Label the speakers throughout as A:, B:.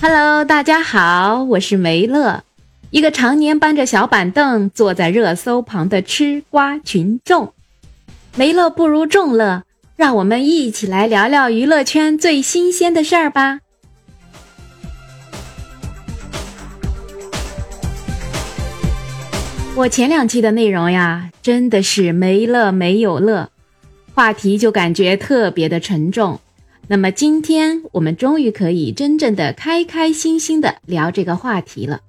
A: Hello，大家好，我是梅乐，一个常年搬着小板凳坐在热搜旁的吃瓜群众。梅乐不如众乐，让我们一起来聊聊娱乐圈最新鲜的事儿吧。我前两期的内容呀，真的是没乐没有乐，话题就感觉特别的沉重。那么今天我们终于可以真正的开开心心的聊这个话题了。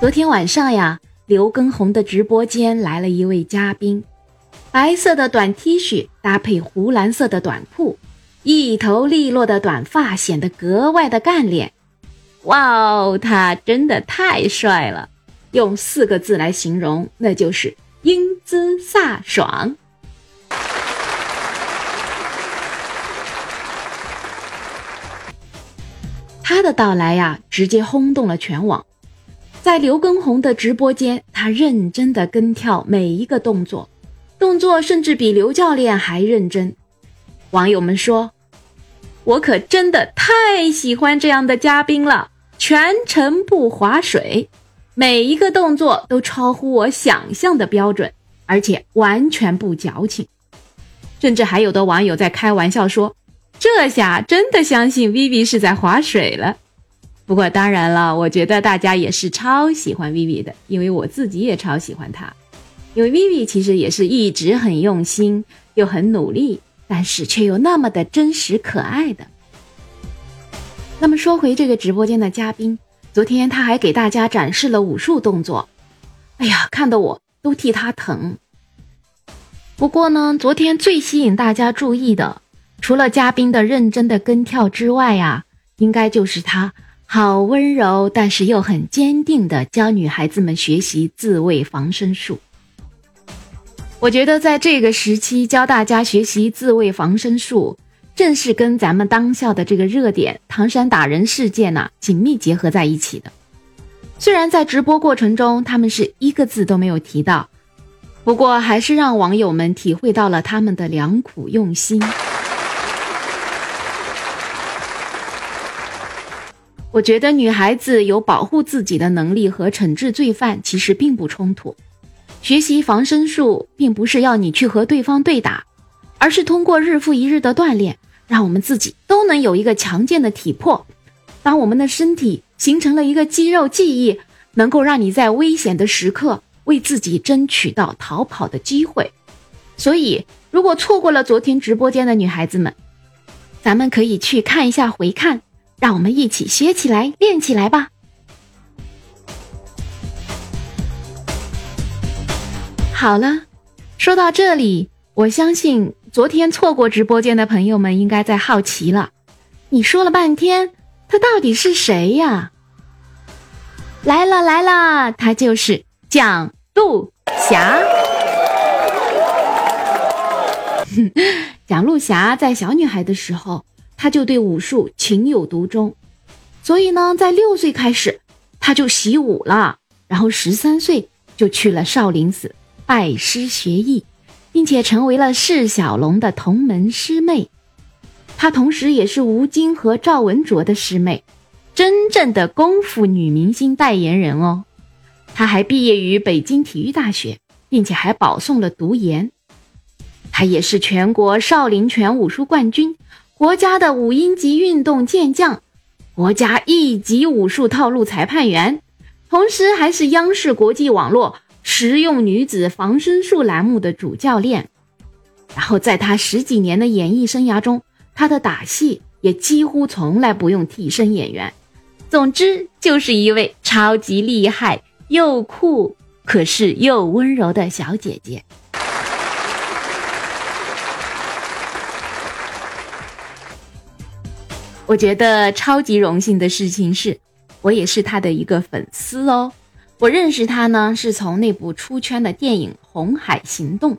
A: 昨天晚上呀，刘畊宏的直播间来了一位嘉宾，白色的短 T 恤搭配湖蓝色的短裤，一头利落的短发显得格外的干练。哇哦，他真的太帅了，用四个字来形容，那就是英姿飒爽。他的到来呀，直接轰动了全网。在刘畊宏的直播间，他认真的跟跳每一个动作，动作甚至比刘教练还认真。网友们说：“我可真的太喜欢这样的嘉宾了，全程不划水，每一个动作都超乎我想象的标准，而且完全不矫情。”甚至还有的网友在开玩笑说。这下真的相信 Vivi 是在划水了。不过当然了，我觉得大家也是超喜欢 Vivi 的，因为我自己也超喜欢她。因为 Vivi 其实也是一直很用心又很努力，但是却又那么的真实可爱的。那么说回这个直播间的嘉宾，昨天他还给大家展示了武术动作，哎呀，看得我都替他疼。不过呢，昨天最吸引大家注意的。除了嘉宾的认真的跟跳之外呀，应该就是他好温柔，但是又很坚定的教女孩子们学习自卫防身术。我觉得在这个时期教大家学习自卫防身术，正是跟咱们当下的这个热点唐山打人事件呢紧密结合在一起的。虽然在直播过程中他们是一个字都没有提到，不过还是让网友们体会到了他们的良苦用心。我觉得女孩子有保护自己的能力和惩治罪犯其实并不冲突。学习防身术并不是要你去和对方对打，而是通过日复一日的锻炼，让我们自己都能有一个强健的体魄。当我们的身体形成了一个肌肉记忆，能够让你在危险的时刻为自己争取到逃跑的机会。所以，如果错过了昨天直播间的女孩子们，咱们可以去看一下回看。让我们一起学起来，练起来吧！好了，说到这里，我相信昨天错过直播间的朋友们应该在好奇了。你说了半天，他到底是谁呀？来了来了，他就是蒋璐霞。蒋璐霞在小女孩的时候。他就对武术情有独钟，所以呢，在六岁开始他就习武了，然后十三岁就去了少林寺拜师学艺，并且成为了释小龙的同门师妹。她同时也是吴京和赵文卓的师妹，真正的功夫女明星代言人哦。她还毕业于北京体育大学，并且还保送了读研。她也是全国少林拳武术冠军。国家的五英级运动健将，国家一级武术套路裁判员，同时还是央视国际网络实用女子防身术栏目的主教练。然后在他十几年的演艺生涯中，他的打戏也几乎从来不用替身演员。总之，就是一位超级厉害又酷，可是又温柔的小姐姐。我觉得超级荣幸的事情是，我也是他的一个粉丝哦。我认识他呢，是从那部出圈的电影《红海行动》，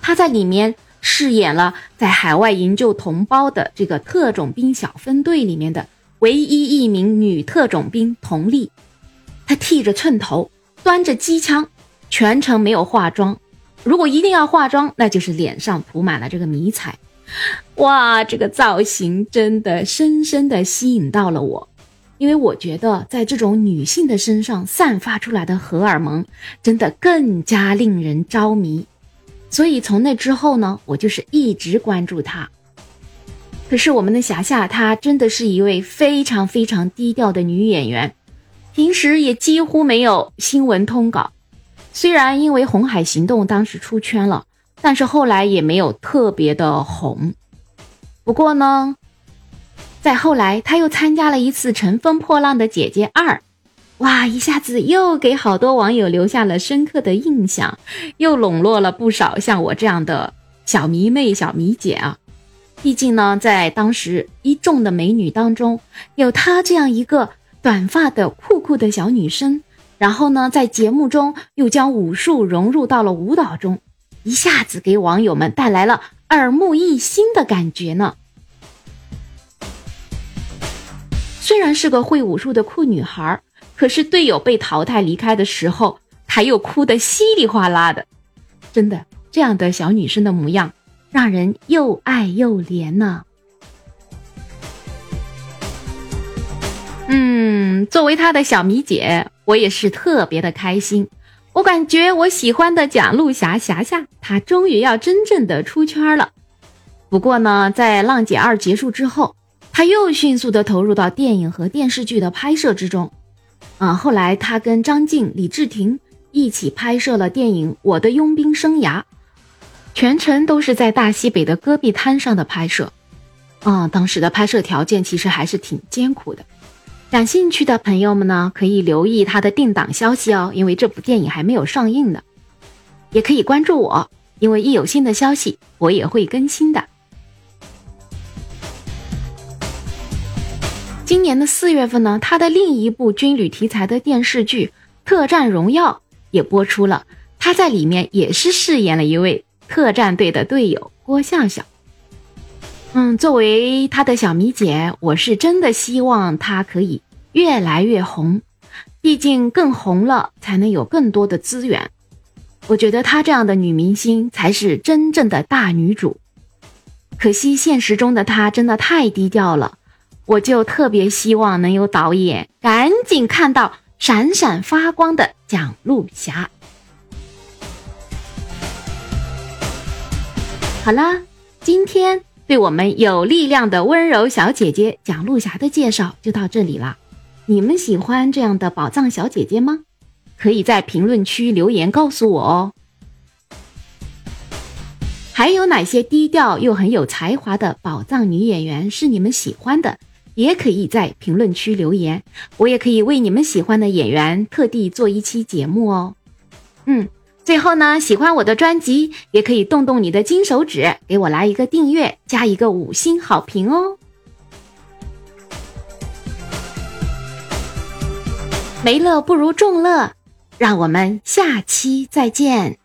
A: 他在里面饰演了在海外营救同胞的这个特种兵小分队里面的唯一一名女特种兵佟丽。她剃着寸头，端着机枪，全程没有化妆。如果一定要化妆，那就是脸上涂满了这个迷彩。哇，这个造型真的深深的吸引到了我，因为我觉得在这种女性的身上散发出来的荷尔蒙，真的更加令人着迷。所以从那之后呢，我就是一直关注她。可是我们的霞霞，她真的是一位非常非常低调的女演员，平时也几乎没有新闻通稿。虽然因为《红海行动》当时出圈了，但是后来也没有特别的红。不过呢，在后来，他又参加了一次《乘风破浪的姐姐二》，哇，一下子又给好多网友留下了深刻的印象，又笼络了不少像我这样的小迷妹、小迷姐啊。毕竟呢，在当时一众的美女当中，有她这样一个短发的酷酷的小女生，然后呢，在节目中又将武术融入到了舞蹈中，一下子给网友们带来了。耳目一新的感觉呢。虽然是个会武术的酷女孩，可是队友被淘汰离开的时候，她又哭得稀里哗啦的。真的，这样的小女生的模样，让人又爱又怜呢。嗯，作为她的小迷姐，我也是特别的开心。我感觉我喜欢的蒋璐霞霞霞，她终于要真正的出圈了。不过呢，在《浪姐二》结束之后，她又迅速的投入到电影和电视剧的拍摄之中。啊，后来她跟张晋、李治廷一起拍摄了电影《我的佣兵生涯》，全程都是在大西北的戈壁滩上的拍摄。啊，当时的拍摄条件其实还是挺艰苦的。感兴趣的朋友们呢，可以留意他的定档消息哦，因为这部电影还没有上映呢。也可以关注我，因为一有新的消息，我也会更新的。今年的四月份呢，他的另一部军旅题材的电视剧《特战荣耀》也播出了，他在里面也是饰演了一位特战队的队友郭笑笑。嗯，作为他的小迷姐，我是真的希望他可以越来越红，毕竟更红了才能有更多的资源。我觉得她这样的女明星才是真正的大女主。可惜现实中的她真的太低调了，我就特别希望能有导演赶紧看到闪闪发光的蒋璐霞。好了，今天。对我们有力量的温柔小姐姐蒋璐霞的介绍就到这里了。你们喜欢这样的宝藏小姐姐吗？可以在评论区留言告诉我哦。还有哪些低调又很有才华的宝藏女演员是你们喜欢的？也可以在评论区留言，我也可以为你们喜欢的演员特地做一期节目哦。嗯。最后呢，喜欢我的专辑，也可以动动你的金手指，给我来一个订阅，加一个五星好评哦。没乐不如众乐，让我们下期再见。